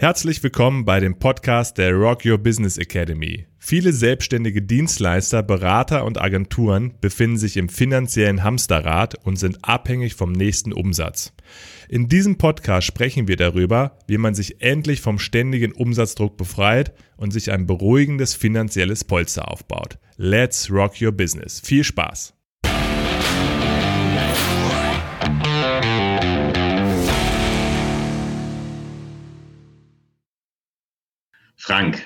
Herzlich willkommen bei dem Podcast der Rock Your Business Academy. Viele selbstständige Dienstleister, Berater und Agenturen befinden sich im finanziellen Hamsterrad und sind abhängig vom nächsten Umsatz. In diesem Podcast sprechen wir darüber, wie man sich endlich vom ständigen Umsatzdruck befreit und sich ein beruhigendes finanzielles Polster aufbaut. Let's Rock Your Business. Viel Spaß! Frank,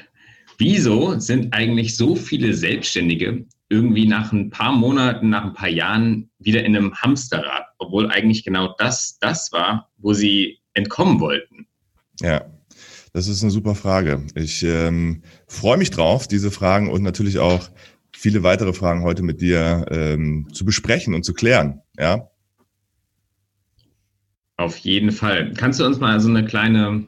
wieso sind eigentlich so viele Selbstständige irgendwie nach ein paar Monaten, nach ein paar Jahren wieder in einem Hamsterrad, obwohl eigentlich genau das das war, wo sie entkommen wollten? Ja, das ist eine super Frage. Ich ähm, freue mich drauf, diese Fragen und natürlich auch viele weitere Fragen heute mit dir ähm, zu besprechen und zu klären. Ja. Auf jeden Fall. Kannst du uns mal so eine kleine,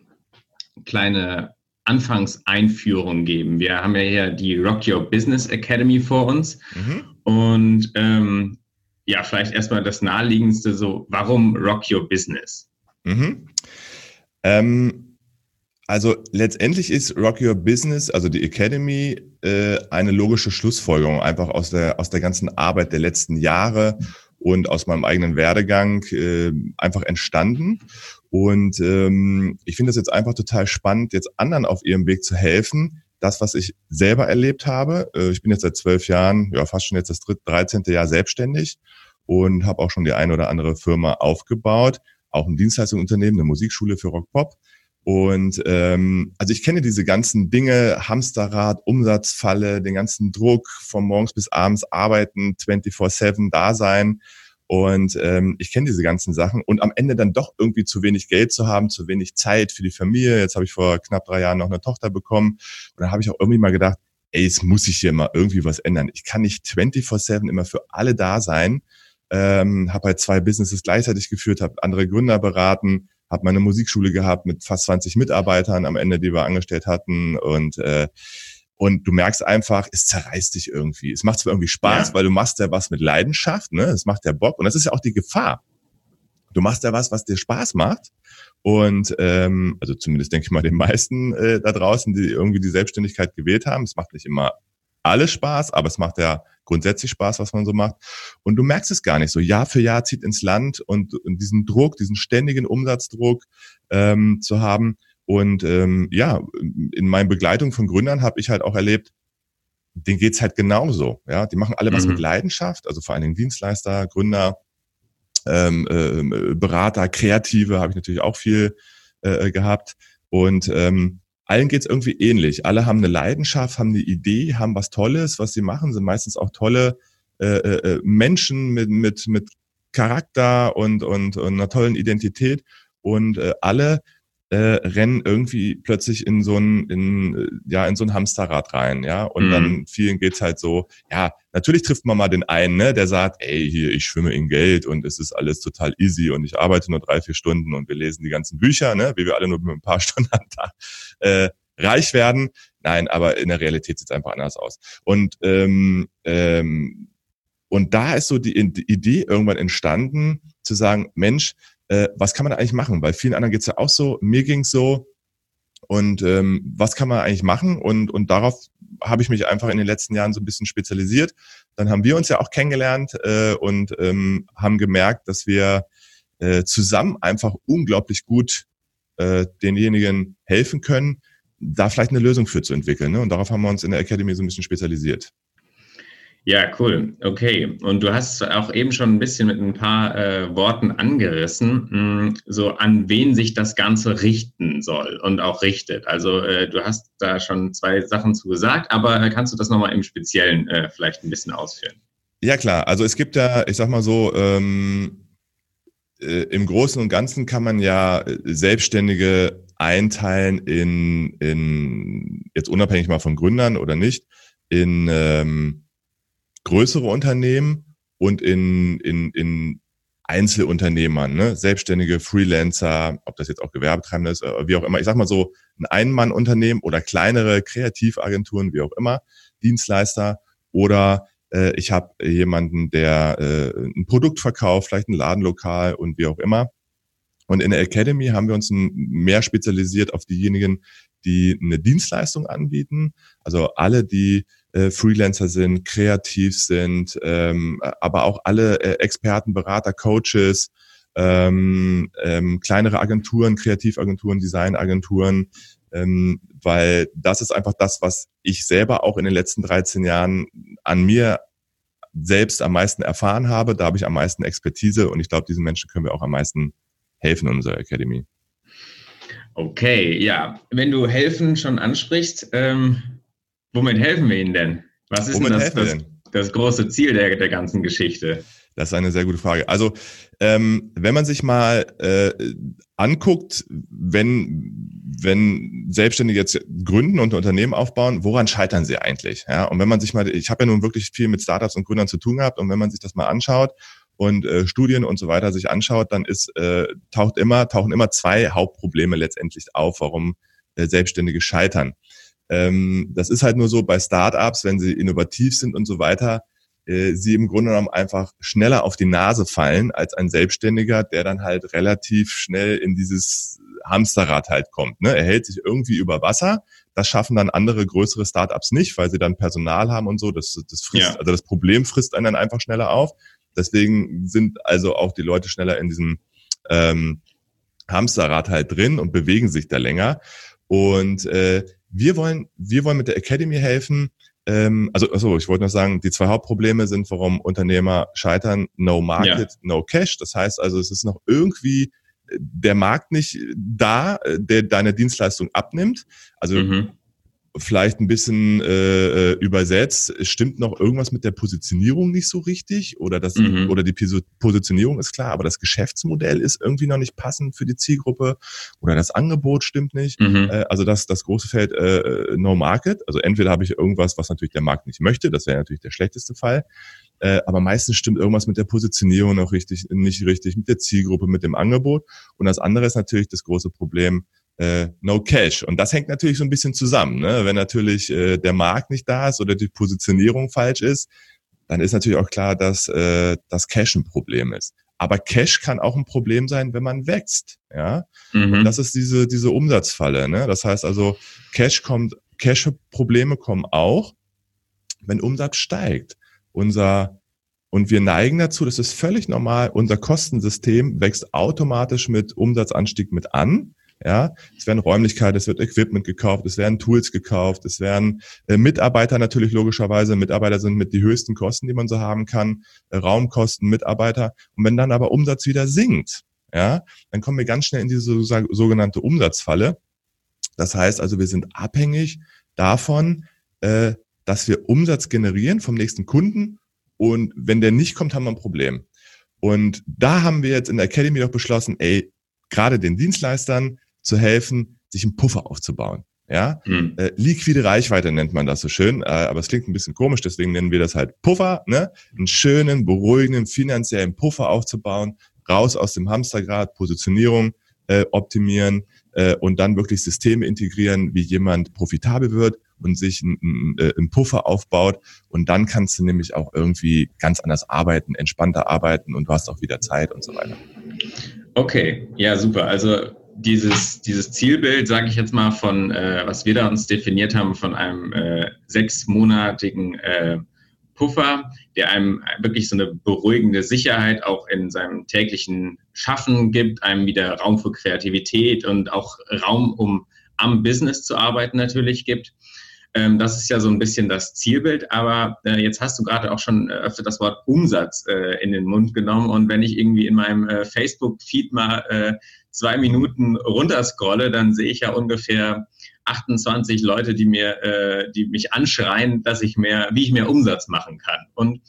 kleine Anfangseinführung geben. Wir haben ja hier die Rock Your Business Academy vor uns. Mhm. Und ähm, ja, vielleicht erstmal das Naheliegendste so, warum Rock Your Business? Mhm. Ähm, also letztendlich ist Rock Your Business, also die Academy, äh, eine logische Schlussfolgerung einfach aus der, aus der ganzen Arbeit der letzten Jahre und aus meinem eigenen Werdegang äh, einfach entstanden. Und ähm, ich finde es jetzt einfach total spannend, jetzt anderen auf ihrem Weg zu helfen. Das, was ich selber erlebt habe. Äh, ich bin jetzt seit zwölf Jahren, ja fast schon jetzt das dritte, dreizehnte Jahr selbstständig und habe auch schon die eine oder andere Firma aufgebaut. Auch ein Dienstleistungsunternehmen, eine Musikschule für Rock-Pop. Und ähm, also ich kenne diese ganzen Dinge, Hamsterrad, Umsatzfalle, den ganzen Druck, von morgens bis abends arbeiten, 24-7 da sein. Und ähm, ich kenne diese ganzen Sachen und am Ende dann doch irgendwie zu wenig Geld zu haben, zu wenig Zeit für die Familie. Jetzt habe ich vor knapp drei Jahren noch eine Tochter bekommen. Und dann habe ich auch irgendwie mal gedacht, ey, es muss sich hier mal irgendwie was ändern. Ich kann nicht 24-7 immer für alle da sein. Ähm, habe halt zwei Businesses gleichzeitig geführt, habe andere Gründer beraten, habe meine Musikschule gehabt mit fast 20 Mitarbeitern am Ende, die wir angestellt hatten. Und äh, und du merkst einfach, es zerreißt dich irgendwie. Es macht zwar irgendwie Spaß, ja. weil du machst ja was mit Leidenschaft, ne? Es macht ja Bock. Und das ist ja auch die Gefahr. Du machst ja was, was dir Spaß macht. Und ähm, also zumindest denke ich mal den meisten äh, da draußen, die irgendwie die Selbstständigkeit gewählt haben. Es macht nicht immer alles Spaß, aber es macht ja grundsätzlich Spaß, was man so macht. Und du merkst es gar nicht so. Jahr für Jahr zieht ins Land und, und diesen Druck, diesen ständigen Umsatzdruck ähm, zu haben, und ähm, ja, in meiner Begleitung von Gründern habe ich halt auch erlebt, denen geht's halt genauso. Ja, die machen alle was mhm. mit Leidenschaft, also vor allen Dingen Dienstleister, Gründer, ähm, äh, Berater, Kreative habe ich natürlich auch viel äh, gehabt. Und ähm, allen geht's irgendwie ähnlich. Alle haben eine Leidenschaft, haben eine Idee, haben was Tolles, was sie machen, sind meistens auch tolle äh, äh, äh Menschen mit, mit, mit Charakter und, und, und einer tollen Identität. Und äh, alle äh, rennen irgendwie plötzlich in so ein, in, äh, ja, in so ein Hamsterrad rein, ja. Und mhm. dann vielen geht's halt so, ja, natürlich trifft man mal den einen, ne, der sagt, ey, hier, ich schwimme in Geld und es ist alles total easy und ich arbeite nur drei, vier Stunden und wir lesen die ganzen Bücher, ne, wie wir alle nur mit ein paar Stunden am Tag äh, reich werden. Nein, aber in der Realität sieht's einfach anders aus. Und ähm, ähm, und da ist so die, die Idee irgendwann entstanden, zu sagen, Mensch, äh, was kann man eigentlich machen? Weil vielen anderen geht's ja auch so, mir ging's so. Und ähm, was kann man eigentlich machen? Und, und darauf habe ich mich einfach in den letzten Jahren so ein bisschen spezialisiert. Dann haben wir uns ja auch kennengelernt äh, und ähm, haben gemerkt, dass wir äh, zusammen einfach unglaublich gut äh, denjenigen helfen können, da vielleicht eine Lösung für zu entwickeln. Ne? Und darauf haben wir uns in der Academy so ein bisschen spezialisiert. Ja, cool. Okay. Und du hast auch eben schon ein bisschen mit ein paar äh, Worten angerissen, mh, hm, so an wen sich das Ganze richten soll und auch richtet. Also äh, du hast da schon zwei Sachen zu gesagt, aber äh, kannst du das nochmal im Speziellen äh, vielleicht ein bisschen ausführen? Ja, klar. Also es gibt ja, ich sag mal so, ähm, äh, im Großen und Ganzen kann man ja äh, Selbstständige einteilen in, in jetzt unabhängig mal von Gründern oder nicht, in ähm, größere Unternehmen und in, in, in Einzelunternehmern, ne? Selbstständige, Freelancer, ob das jetzt auch Gewerbetreibende ist, äh, wie auch immer. Ich sag mal so, ein Ein-Mann-Unternehmen oder kleinere Kreativagenturen, wie auch immer, Dienstleister oder äh, ich habe jemanden, der äh, ein Produkt verkauft, vielleicht ein Ladenlokal und wie auch immer. Und in der Academy haben wir uns mehr spezialisiert auf diejenigen, die eine Dienstleistung anbieten. Also alle, die äh, Freelancer sind, kreativ sind, ähm, aber auch alle äh, Experten, Berater, Coaches, ähm, ähm, kleinere Agenturen, Kreativagenturen, Designagenturen, ähm, weil das ist einfach das, was ich selber auch in den letzten 13 Jahren an mir selbst am meisten erfahren habe. Da habe ich am meisten Expertise und ich glaube, diesen Menschen können wir auch am meisten helfen in unserer Academy. Okay, ja. Wenn du helfen schon ansprichst, ähm, womit helfen wir Ihnen denn? Was ist womit denn, das, das, das, große Ziel der, der ganzen Geschichte? Das ist eine sehr gute Frage. Also, ähm, wenn man sich mal äh, anguckt, wenn, wenn Selbstständige jetzt gründen und ein Unternehmen aufbauen, woran scheitern sie eigentlich? Ja, und wenn man sich mal, ich habe ja nun wirklich viel mit Startups und Gründern zu tun gehabt, und wenn man sich das mal anschaut und äh, Studien und so weiter sich anschaut, dann ist äh, taucht immer tauchen immer zwei Hauptprobleme letztendlich auf, warum äh, Selbstständige scheitern. Ähm, das ist halt nur so bei Startups, wenn sie innovativ sind und so weiter, äh, sie im Grunde genommen einfach schneller auf die Nase fallen als ein Selbstständiger, der dann halt relativ schnell in dieses Hamsterrad halt kommt. Ne? Er hält sich irgendwie über Wasser. Das schaffen dann andere größere Startups nicht, weil sie dann Personal haben und so. Das, das frisst, ja. also das Problem frisst einen dann einfach schneller auf. Deswegen sind also auch die Leute schneller in diesem ähm, Hamsterrad halt drin und bewegen sich da länger. Und äh, wir wollen, wir wollen mit der Academy helfen. Ähm, also, also ich wollte noch sagen, die zwei Hauptprobleme sind, warum Unternehmer scheitern: No Market, ja. No Cash. Das heißt also, es ist noch irgendwie äh, der Markt nicht da, äh, der deine Dienstleistung abnimmt. Also mhm vielleicht ein bisschen äh, äh, übersetzt, stimmt noch irgendwas mit der Positionierung nicht so richtig oder das mhm. oder die Positionierung ist klar, aber das Geschäftsmodell ist irgendwie noch nicht passend für die Zielgruppe oder das Angebot stimmt nicht. Mhm. Äh, also das das große Feld äh, äh, No Market. Also entweder habe ich irgendwas, was natürlich der Markt nicht möchte, das wäre natürlich der schlechteste Fall. Äh, aber meistens stimmt irgendwas mit der Positionierung noch richtig, nicht richtig, mit der Zielgruppe, mit dem Angebot. Und das andere ist natürlich das große Problem, äh, no cash. Und das hängt natürlich so ein bisschen zusammen. Ne? Wenn natürlich äh, der Markt nicht da ist oder die Positionierung falsch ist, dann ist natürlich auch klar, dass äh, das Cash ein Problem ist. Aber Cash kann auch ein Problem sein, wenn man wächst. Ja, mhm. das ist diese diese Umsatzfalle. Ne? Das heißt also, Cash kommt, Cash-Probleme kommen auch, wenn Umsatz steigt. Unser und wir neigen dazu, das ist völlig normal, unser Kostensystem wächst automatisch mit Umsatzanstieg mit an. Ja, es werden Räumlichkeiten, es wird Equipment gekauft, es werden Tools gekauft, es werden äh, Mitarbeiter natürlich logischerweise. Mitarbeiter sind mit die höchsten Kosten, die man so haben kann. Äh, Raumkosten, Mitarbeiter. Und wenn dann aber Umsatz wieder sinkt, ja, dann kommen wir ganz schnell in diese sogenannte Umsatzfalle. Das heißt also, wir sind abhängig davon, äh, dass wir Umsatz generieren vom nächsten Kunden. Und wenn der nicht kommt, haben wir ein Problem. Und da haben wir jetzt in der Academy doch beschlossen, ey, gerade den Dienstleistern, zu helfen, sich einen Puffer aufzubauen. Ja, mhm. äh, liquide Reichweite nennt man das so schön, äh, aber es klingt ein bisschen komisch, deswegen nennen wir das halt Puffer, ne? Einen schönen, beruhigenden finanziellen Puffer aufzubauen, raus aus dem Hamstergrad, Positionierung äh, optimieren äh, und dann wirklich Systeme integrieren, wie jemand profitabel wird und sich einen, äh, einen Puffer aufbaut und dann kannst du nämlich auch irgendwie ganz anders arbeiten, entspannter arbeiten und du hast auch wieder Zeit und so weiter. Okay, ja super. Also dieses, dieses Zielbild, sage ich jetzt mal, von äh, was wir da uns definiert haben, von einem äh, sechsmonatigen äh, Puffer, der einem wirklich so eine beruhigende Sicherheit auch in seinem täglichen Schaffen gibt, einem wieder Raum für Kreativität und auch Raum, um am Business zu arbeiten natürlich gibt. Ähm, das ist ja so ein bisschen das Zielbild, aber äh, jetzt hast du gerade auch schon äh, öfter das Wort Umsatz äh, in den Mund genommen und wenn ich irgendwie in meinem äh, Facebook-Feed mal äh, zwei Minuten runterscrolle, dann sehe ich ja ungefähr 28 Leute, die mir, die mich anschreien, dass ich mehr, wie ich mehr Umsatz machen kann. Und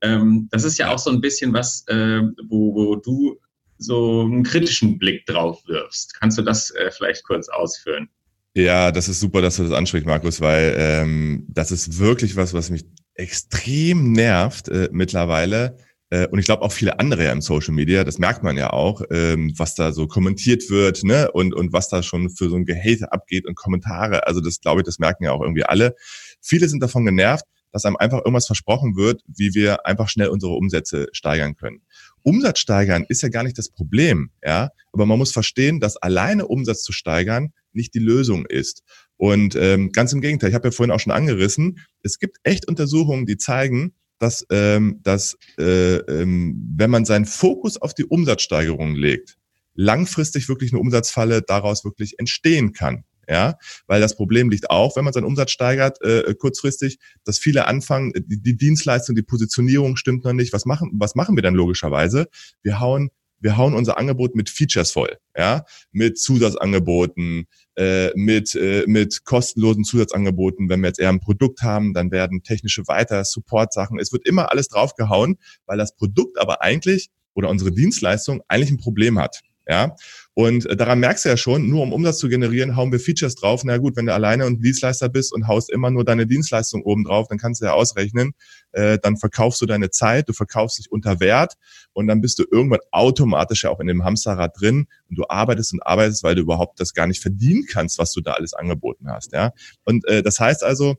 ähm, das ist ja auch so ein bisschen was, wo, wo du so einen kritischen Blick drauf wirfst. Kannst du das äh, vielleicht kurz ausführen? Ja, das ist super, dass du das ansprichst, Markus, weil ähm, das ist wirklich was, was mich extrem nervt äh, mittlerweile äh, und ich glaube auch viele andere im Social Media, das merkt man ja auch, ähm, was da so kommentiert wird, ne? Und, und was da schon für so ein Gehate abgeht und Kommentare. Also das glaube ich, das merken ja auch irgendwie alle. Viele sind davon genervt, dass einem einfach irgendwas versprochen wird, wie wir einfach schnell unsere Umsätze steigern können. Umsatz steigern ist ja gar nicht das Problem, ja, aber man muss verstehen, dass alleine Umsatz zu steigern nicht die Lösung ist. Und ähm, ganz im Gegenteil, ich habe ja vorhin auch schon angerissen, es gibt echt Untersuchungen, die zeigen, dass, ähm, dass äh, ähm, wenn man seinen Fokus auf die Umsatzsteigerung legt, langfristig wirklich eine Umsatzfalle daraus wirklich entstehen kann. Ja, weil das Problem liegt auch, wenn man seinen Umsatz steigert, äh, kurzfristig, dass viele anfangen, die, die Dienstleistung, die Positionierung stimmt noch nicht. Was machen, was machen wir dann logischerweise? Wir hauen wir hauen unser Angebot mit Features voll, ja, mit Zusatzangeboten, äh, mit äh, mit kostenlosen Zusatzangeboten. Wenn wir jetzt eher ein Produkt haben, dann werden technische Weiter, Support-Sachen. Es wird immer alles draufgehauen, weil das Produkt aber eigentlich oder unsere Dienstleistung eigentlich ein Problem hat. Ja, und äh, daran merkst du ja schon, nur um Umsatz zu generieren, hauen wir Features drauf. Na gut, wenn du alleine und Dienstleister bist und haust immer nur deine Dienstleistung oben drauf, dann kannst du ja ausrechnen, äh, dann verkaufst du deine Zeit, du verkaufst dich unter Wert und dann bist du irgendwann automatisch ja auch in dem Hamsterrad drin und du arbeitest und arbeitest, weil du überhaupt das gar nicht verdienen kannst, was du da alles angeboten hast. Ja, und äh, das heißt also,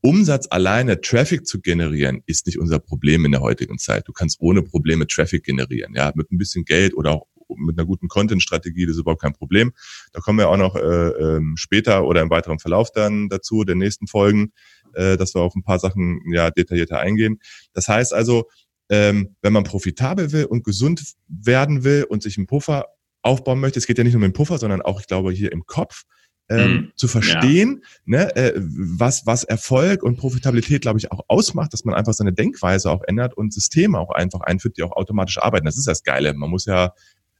Umsatz alleine, Traffic zu generieren, ist nicht unser Problem in der heutigen Zeit. Du kannst ohne Probleme Traffic generieren, ja, mit ein bisschen Geld oder auch mit einer guten Content-Strategie, das ist überhaupt kein Problem. Da kommen wir auch noch äh, ähm, später oder im weiteren Verlauf dann dazu, der nächsten Folgen, äh, dass wir auf ein paar Sachen ja detaillierter eingehen. Das heißt also, ähm, wenn man profitabel will und gesund werden will und sich einen Puffer aufbauen möchte, es geht ja nicht nur um den Puffer, sondern auch, ich glaube, hier im Kopf, ähm, mhm. zu verstehen, ja. ne, äh, was, was Erfolg und Profitabilität, glaube ich, auch ausmacht, dass man einfach seine Denkweise auch ändert und Systeme auch einfach einführt, die auch automatisch arbeiten. Das ist das Geile. Man muss ja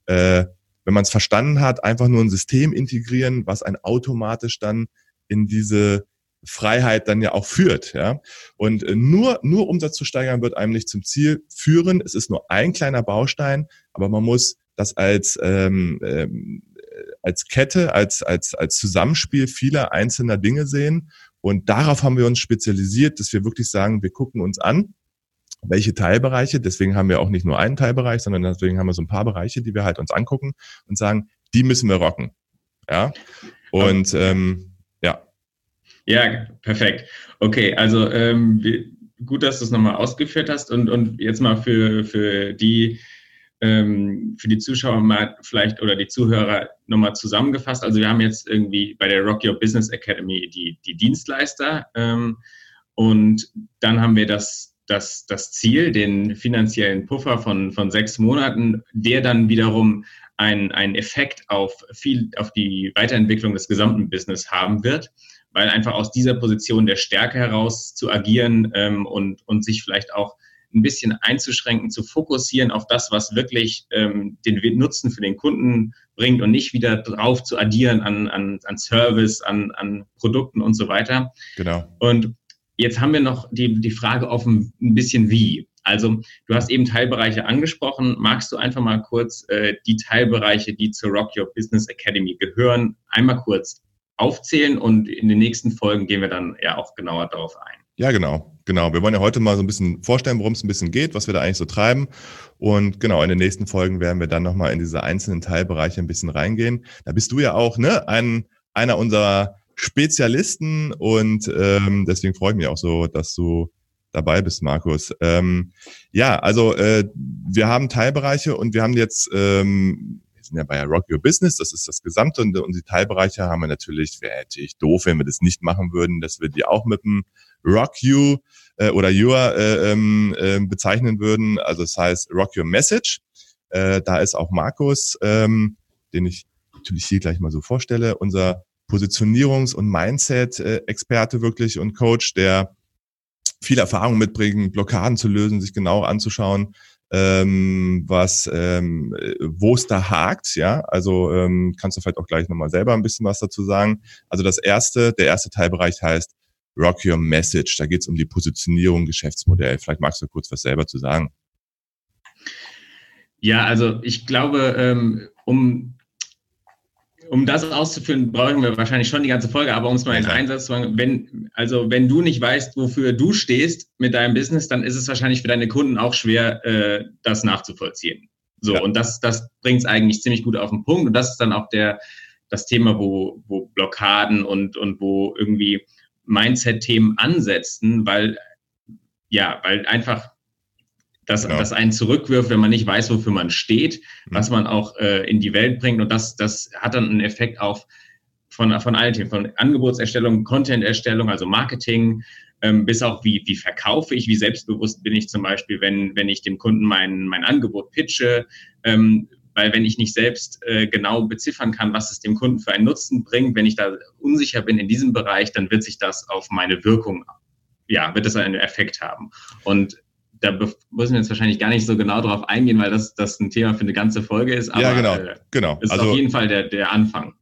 äh, wenn man es verstanden hat, einfach nur ein System integrieren, was ein automatisch dann in diese Freiheit dann ja auch führt, ja. Und äh, nur, nur Umsatz zu steigern wird einem nicht zum Ziel führen. Es ist nur ein kleiner Baustein, aber man muss das als, ähm, ähm, als Kette, als, als, als Zusammenspiel vieler einzelner Dinge sehen. Und darauf haben wir uns spezialisiert, dass wir wirklich sagen, wir gucken uns an, welche Teilbereiche. Deswegen haben wir auch nicht nur einen Teilbereich, sondern deswegen haben wir so ein paar Bereiche, die wir halt uns angucken und sagen, die müssen wir rocken. Ja. Und ähm, ja. Ja, perfekt. Okay, also ähm, gut, dass du es nochmal ausgeführt hast und, und jetzt mal für, für die ähm, für die Zuschauer mal vielleicht oder die Zuhörer nochmal zusammengefasst. Also wir haben jetzt irgendwie bei der Rock Your Business Academy die, die Dienstleister ähm, und dann haben wir das das, das Ziel, den finanziellen Puffer von, von sechs Monaten, der dann wiederum einen, einen Effekt auf, viel, auf die Weiterentwicklung des gesamten Business haben wird, weil einfach aus dieser Position der Stärke heraus zu agieren ähm, und, und sich vielleicht auch ein bisschen einzuschränken, zu fokussieren auf das, was wirklich ähm, den Nutzen für den Kunden bringt und nicht wieder drauf zu addieren an, an, an Service, an, an Produkten und so weiter. Genau. Und Jetzt haben wir noch die, die Frage offen, ein bisschen wie. Also du hast eben Teilbereiche angesprochen. Magst du einfach mal kurz äh, die Teilbereiche, die zur Rock Your Business Academy gehören, einmal kurz aufzählen und in den nächsten Folgen gehen wir dann ja auch genauer darauf ein. Ja, genau, genau. Wir wollen ja heute mal so ein bisschen vorstellen, worum es ein bisschen geht, was wir da eigentlich so treiben. Und genau, in den nächsten Folgen werden wir dann nochmal in diese einzelnen Teilbereiche ein bisschen reingehen. Da bist du ja auch, ne, ein, einer unserer Spezialisten und ähm, deswegen freue ich mich auch so, dass du dabei bist, Markus. Ähm, ja, also äh, wir haben Teilbereiche und wir haben jetzt, ähm, wir sind ja bei Rock Your Business, das ist das Gesamte und, und die Teilbereiche haben wir natürlich, wäre natürlich doof, wenn wir das nicht machen würden, dass wir die auch mit dem Rock You äh, oder Your äh, äh, bezeichnen würden. Also das heißt Rock Your Message. Äh, da ist auch Markus, ähm, den ich natürlich hier gleich mal so vorstelle, unser Positionierungs- und Mindset-Experte wirklich und Coach, der viel Erfahrung mitbringt, Blockaden zu lösen, sich genau anzuschauen, ähm, was, ähm, wo es da hakt, ja. Also ähm, kannst du vielleicht auch gleich nochmal selber ein bisschen was dazu sagen. Also das erste, der erste Teilbereich heißt Rock Your Message. Da geht es um die Positionierung, Geschäftsmodell. Vielleicht magst du kurz was selber zu sagen. Ja, also ich glaube, ähm, um um das auszuführen, brauchen wir wahrscheinlich schon die ganze Folge, aber um es mal in Einsatz zu machen, wenn, also wenn du nicht weißt, wofür du stehst mit deinem Business, dann ist es wahrscheinlich für deine Kunden auch schwer, äh, das nachzuvollziehen. So, ja. und das, das bringt es eigentlich ziemlich gut auf den Punkt. Und das ist dann auch der, das Thema, wo, wo Blockaden und, und wo irgendwie Mindset-Themen ansetzen, weil ja, weil einfach das, genau. das einen zurückwirft, wenn man nicht weiß, wofür man steht, mhm. was man auch äh, in die Welt bringt. Und das, das hat dann einen Effekt auf von, von allen Themen, von Angebotserstellung, Content-Erstellung, also Marketing, ähm, bis auch wie, wie verkaufe ich, wie selbstbewusst bin ich zum Beispiel, wenn, wenn ich dem Kunden mein, mein Angebot pitche, ähm, weil wenn ich nicht selbst äh, genau beziffern kann, was es dem Kunden für einen Nutzen bringt, wenn ich da unsicher bin in diesem Bereich, dann wird sich das auf meine Wirkung, ja, wird das einen Effekt haben. Und da müssen wir jetzt wahrscheinlich gar nicht so genau drauf eingehen, weil das, das ein Thema für eine ganze Folge ist. Aber, ja, genau, äh, genau. ist also, auf jeden Fall der, der Anfang.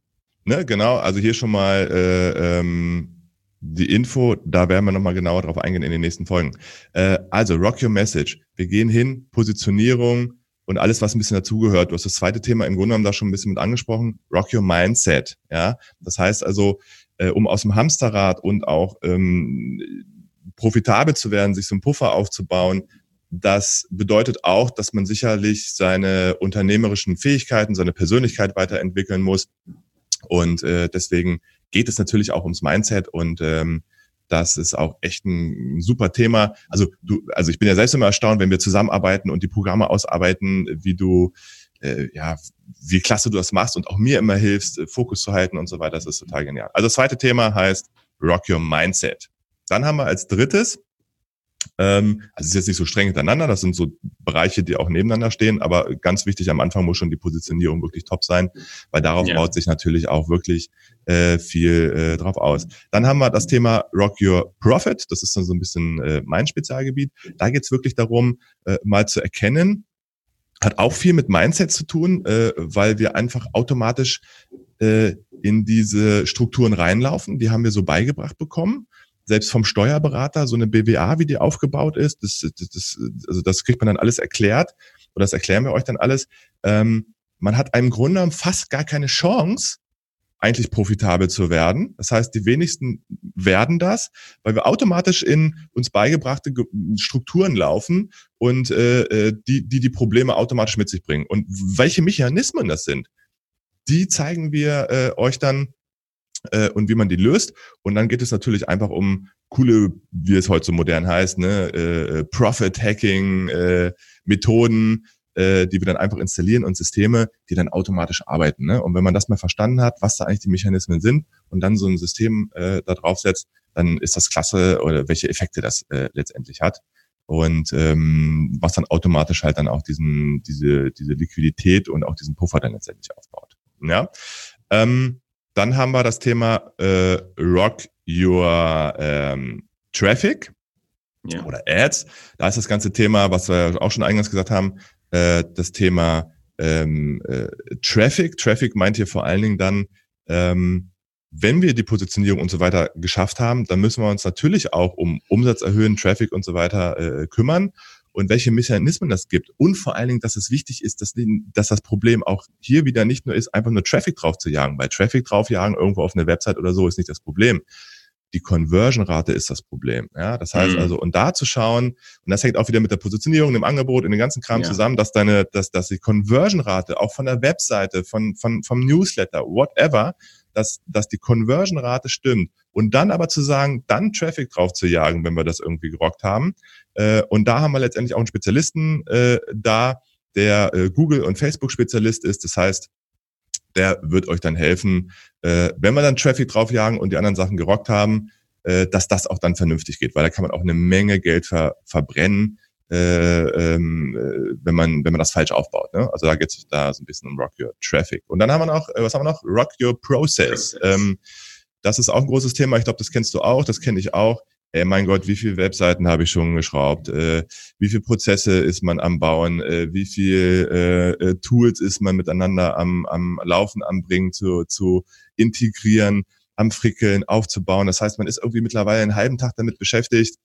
Ne, genau, also hier schon mal äh, ähm, die Info, da werden wir nochmal genauer drauf eingehen in den nächsten Folgen. Äh, also, Rock Your Message. Wir gehen hin, Positionierung und alles, was ein bisschen dazugehört. Du hast das zweite Thema im Grunde genommen da schon ein bisschen mit angesprochen, Rock Your Mindset. Ja, das heißt also, äh, um aus dem Hamsterrad und auch ähm, profitabel zu werden, sich so einen Puffer aufzubauen, das bedeutet auch, dass man sicherlich seine unternehmerischen Fähigkeiten, seine Persönlichkeit weiterentwickeln muss. Und äh, deswegen geht es natürlich auch ums Mindset und ähm, das ist auch echt ein, super Thema. Also du, also ich bin ja selbst immer erstaunt, wenn wir zusammenarbeiten und die Programme ausarbeiten, wie du äh, ja, wie klasse du das machst und auch mir immer hilfst, äh, Fokus zu halten und so weiter. Das ist total genial. Also das zweite Thema heißt Rock Your Mindset. Dann haben wir als drittes ähm, also es ist jetzt nicht so streng hintereinander, das sind so Bereiche, die auch nebeneinander stehen, aber ganz wichtig, am Anfang muss schon die Positionierung wirklich top sein, weil darauf ja. baut sich natürlich auch wirklich äh, viel äh, drauf aus. Dann haben wir das Thema Rock Your Profit, das ist dann so ein bisschen äh, mein Spezialgebiet. Da geht es wirklich darum, äh, mal zu erkennen, hat auch viel mit Mindset zu tun, äh, weil wir einfach automatisch äh, in diese Strukturen reinlaufen. Die haben wir so beigebracht bekommen selbst vom Steuerberater, so eine BWA, wie die aufgebaut ist, das, das, das, also das kriegt man dann alles erklärt oder das erklären wir euch dann alles. Ähm, man hat im Grunde fast gar keine Chance, eigentlich profitabel zu werden. Das heißt, die wenigsten werden das, weil wir automatisch in uns beigebrachte Strukturen laufen und äh, äh, die, die die Probleme automatisch mit sich bringen. Und welche Mechanismen das sind, die zeigen wir äh, euch dann äh, und wie man die löst. Und dann geht es natürlich einfach um coole, wie es heute so modern heißt, ne, äh, äh, Profit-Hacking, äh, äh, die wir dann einfach installieren und Systeme, die dann automatisch arbeiten. Ne? Und wenn man das mal verstanden hat, was da eigentlich die Mechanismen sind und dann so ein System äh, da drauf setzt, dann ist das klasse oder welche Effekte das äh, letztendlich hat. Und ähm, was dann automatisch halt dann auch diesen, diese, diese Liquidität und auch diesen Puffer dann letztendlich aufbaut. Ja. Ähm, dann haben wir das Thema äh, Rock Your ähm, Traffic ja. oder Ads. Da ist das ganze Thema, was wir auch schon eingangs gesagt haben, äh, das Thema ähm, äh, Traffic. Traffic meint hier vor allen Dingen dann, ähm, wenn wir die Positionierung und so weiter geschafft haben, dann müssen wir uns natürlich auch um Umsatz erhöhen, Traffic und so weiter äh, kümmern und welche Mechanismen das gibt. Und vor allen Dingen, dass es wichtig ist, dass, dass das Problem auch hier wieder nicht nur ist, einfach nur Traffic drauf zu jagen. Weil Traffic draufjagen irgendwo auf eine Website oder so ist nicht das Problem. Die Conversion-Rate ist das Problem. Ja, das heißt mhm. also, und da zu schauen, und das hängt auch wieder mit der Positionierung, dem Angebot, in den ganzen Kram ja. zusammen, dass deine, dass, dass die Conversion-Rate auch von der Webseite, von, von, vom Newsletter, whatever, dass, dass die Conversion-Rate stimmt. Und dann aber zu sagen, dann Traffic drauf zu jagen, wenn wir das irgendwie gerockt haben. Äh, und da haben wir letztendlich auch einen Spezialisten äh, da, der äh, Google- und Facebook-Spezialist ist. Das heißt, der wird euch dann helfen, äh, wenn wir dann Traffic draufjagen und die anderen Sachen gerockt haben, äh, dass das auch dann vernünftig geht, weil da kann man auch eine Menge Geld ver verbrennen, äh, ähm, äh, wenn man wenn man das falsch aufbaut. Ne? Also da geht es da so ein bisschen um Rock Your Traffic. Und dann haben wir noch, äh, was haben wir noch? Rock Your Process. Ähm, das ist auch ein großes Thema. Ich glaube, das kennst du auch, das kenne ich auch. Ey, mein Gott, wie viele Webseiten habe ich schon geschraubt? Äh, wie viele Prozesse ist man am Bauen? Äh, wie viel äh, Tools ist man miteinander am, am Laufen anbringen, zu, zu integrieren, am Frickeln, aufzubauen? Das heißt, man ist irgendwie mittlerweile einen halben Tag damit beschäftigt,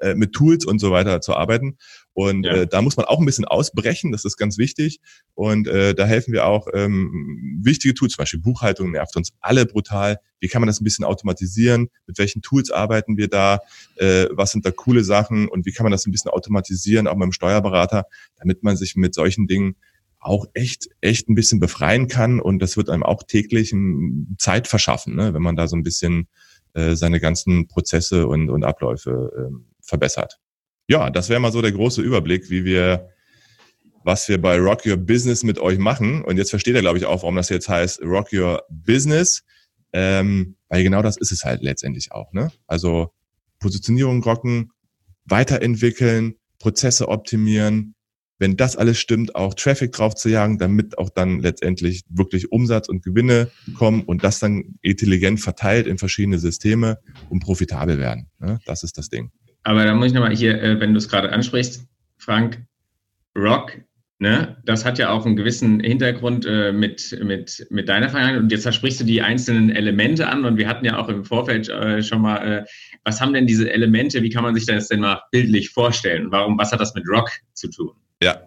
äh, mit Tools und so weiter zu arbeiten. Und ja. äh, da muss man auch ein bisschen ausbrechen, das ist ganz wichtig. Und äh, da helfen wir auch ähm, wichtige Tools, zum Beispiel Buchhaltung nervt uns alle brutal. Wie kann man das ein bisschen automatisieren? Mit welchen Tools arbeiten wir da? Äh, was sind da coole Sachen? Und wie kann man das ein bisschen automatisieren, auch mit dem Steuerberater, damit man sich mit solchen Dingen auch echt, echt ein bisschen befreien kann. Und das wird einem auch täglich Zeit verschaffen, ne? wenn man da so ein bisschen äh, seine ganzen Prozesse und, und Abläufe äh, verbessert. ja, das wäre mal so der große Überblick, wie wir, was wir bei Rock Your Business mit euch machen. Und jetzt versteht ihr, glaube ich, auch, warum das jetzt heißt Rock Your Business. Ähm, weil genau das ist es halt letztendlich auch. Ne? Also Positionierung rocken, weiterentwickeln, Prozesse optimieren, wenn das alles stimmt, auch Traffic drauf zu jagen, damit auch dann letztendlich wirklich Umsatz und Gewinne kommen und das dann intelligent verteilt in verschiedene Systeme und profitabel werden. Ne? Das ist das Ding. Aber da muss ich nochmal hier, äh, wenn du es gerade ansprichst, Frank, Rock, ne, das hat ja auch einen gewissen Hintergrund äh, mit, mit, mit deiner Vergangenheit. Und jetzt sprichst du die einzelnen Elemente an und wir hatten ja auch im Vorfeld äh, schon mal, äh, was haben denn diese Elemente, wie kann man sich das denn mal bildlich vorstellen? Warum, was hat das mit Rock zu tun? Ja,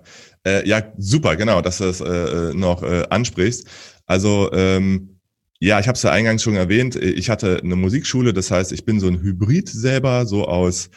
äh, ja, super, genau, dass du das äh, noch äh, ansprichst. Also ähm, ja, ich habe es ja eingangs schon erwähnt. Ich hatte eine Musikschule, das heißt, ich bin so ein Hybrid selber, so aus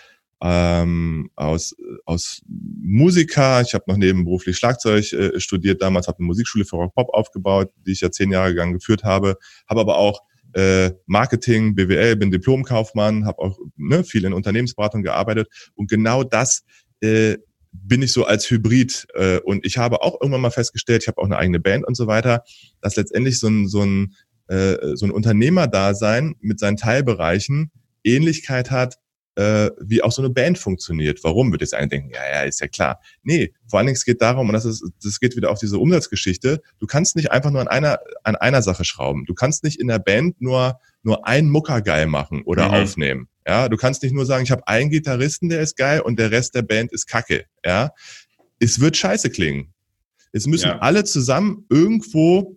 ähm, aus aus Musiker. Ich habe noch nebenberuflich Schlagzeug äh, studiert damals, habe eine Musikschule für Rock Pop aufgebaut, die ich ja zehn Jahre lang geführt habe. Habe aber auch äh, Marketing, BWL, bin Diplomkaufmann, habe auch ne, viel in Unternehmensberatung gearbeitet und genau das äh, bin ich so als Hybrid äh, und ich habe auch irgendwann mal festgestellt, ich habe auch eine eigene Band und so weiter, dass letztendlich so ein, so ein, äh, so ein Unternehmerdasein mit seinen Teilbereichen Ähnlichkeit hat, äh, wie auch so eine Band funktioniert. Warum, wird jetzt einer denken, ja, ja, ist ja klar. Nee, vor allen Dingen es geht darum, und das ist, das geht wieder auf diese Umsatzgeschichte, du kannst nicht einfach nur an einer, an einer Sache schrauben. Du kannst nicht in der Band nur, nur einen Mucker geil machen oder mhm. aufnehmen. Ja, du kannst nicht nur sagen, ich habe einen Gitarristen, der ist geil und der Rest der Band ist Kacke. Ja, es wird scheiße klingen. Es müssen ja. alle zusammen irgendwo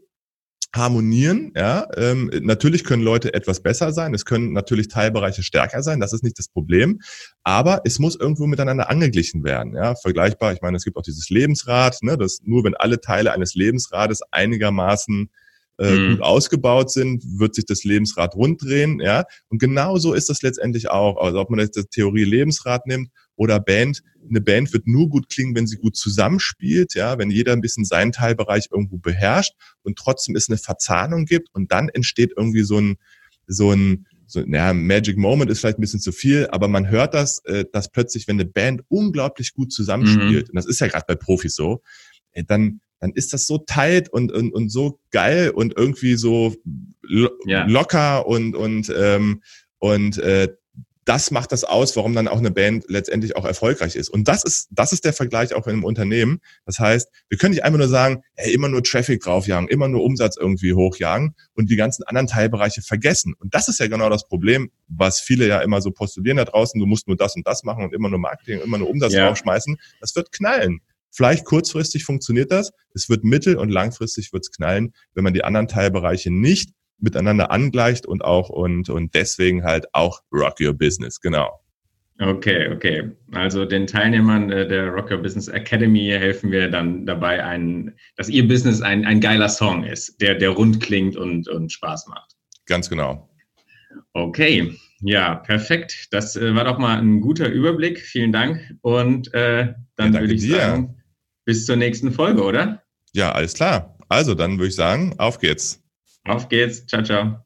harmonieren. Ja, ähm, natürlich können Leute etwas besser sein. Es können natürlich Teilbereiche stärker sein. Das ist nicht das Problem. Aber es muss irgendwo miteinander angeglichen werden. Ja, vergleichbar. Ich meine, es gibt auch dieses Lebensrad. Ne, das nur wenn alle Teile eines Lebensrades einigermaßen äh, mhm. gut ausgebaut sind, wird sich das Lebensrad runddrehen, ja. Und genauso ist das letztendlich auch. Also ob man jetzt die Theorie Lebensrad nimmt oder Band, eine Band wird nur gut klingen, wenn sie gut zusammenspielt, ja, wenn jeder ein bisschen seinen Teilbereich irgendwo beherrscht und trotzdem es eine Verzahnung gibt und dann entsteht irgendwie so ein, so ein, so, naja, Magic Moment ist vielleicht ein bisschen zu viel, aber man hört das, äh, dass plötzlich, wenn eine Band unglaublich gut zusammenspielt, mhm. und das ist ja gerade bei Profis so, äh, dann dann ist das so tight und, und, und so geil und irgendwie so lo ja. locker und, und, ähm, und äh, das macht das aus, warum dann auch eine Band letztendlich auch erfolgreich ist. Und das ist, das ist der Vergleich auch in einem Unternehmen. Das heißt, wir können nicht einfach nur sagen, hey, immer nur Traffic draufjagen, immer nur Umsatz irgendwie hochjagen und die ganzen anderen Teilbereiche vergessen. Und das ist ja genau das Problem, was viele ja immer so postulieren da draußen. Du musst nur das und das machen und immer nur Marketing, immer nur Umsatz ja. draufschmeißen. Das wird knallen. Vielleicht kurzfristig funktioniert das, es wird mittel- und langfristig wird's knallen, wenn man die anderen Teilbereiche nicht miteinander angleicht und auch und, und deswegen halt auch Rock Your Business, genau. Okay, okay. Also den Teilnehmern äh, der Rock Your Business Academy helfen wir dann dabei, ein, dass ihr Business ein, ein geiler Song ist, der, der rund klingt und, und Spaß macht. Ganz genau. Okay, ja, perfekt. Das äh, war doch mal ein guter Überblick. Vielen Dank. Und äh, dann ja, würde ich dir. sagen, bis zur nächsten Folge, oder? Ja, alles klar. Also, dann würde ich sagen, auf geht's. Auf geht's. Ciao, ciao.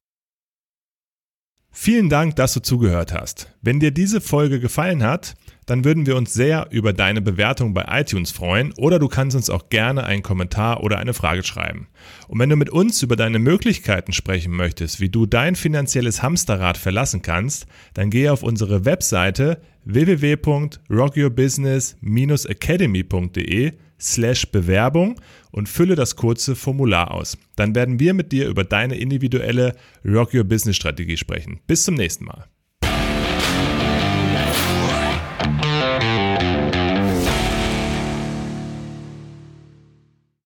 Vielen Dank, dass du zugehört hast. Wenn dir diese Folge gefallen hat, dann würden wir uns sehr über deine Bewertung bei iTunes freuen oder du kannst uns auch gerne einen Kommentar oder eine Frage schreiben. Und wenn du mit uns über deine Möglichkeiten sprechen möchtest, wie du dein finanzielles Hamsterrad verlassen kannst, dann gehe auf unsere Webseite www.rockyourbusiness-academy.de slash Bewerbung und fülle das kurze Formular aus. Dann werden wir mit dir über deine individuelle Rock Your Business Strategie sprechen. Bis zum nächsten Mal.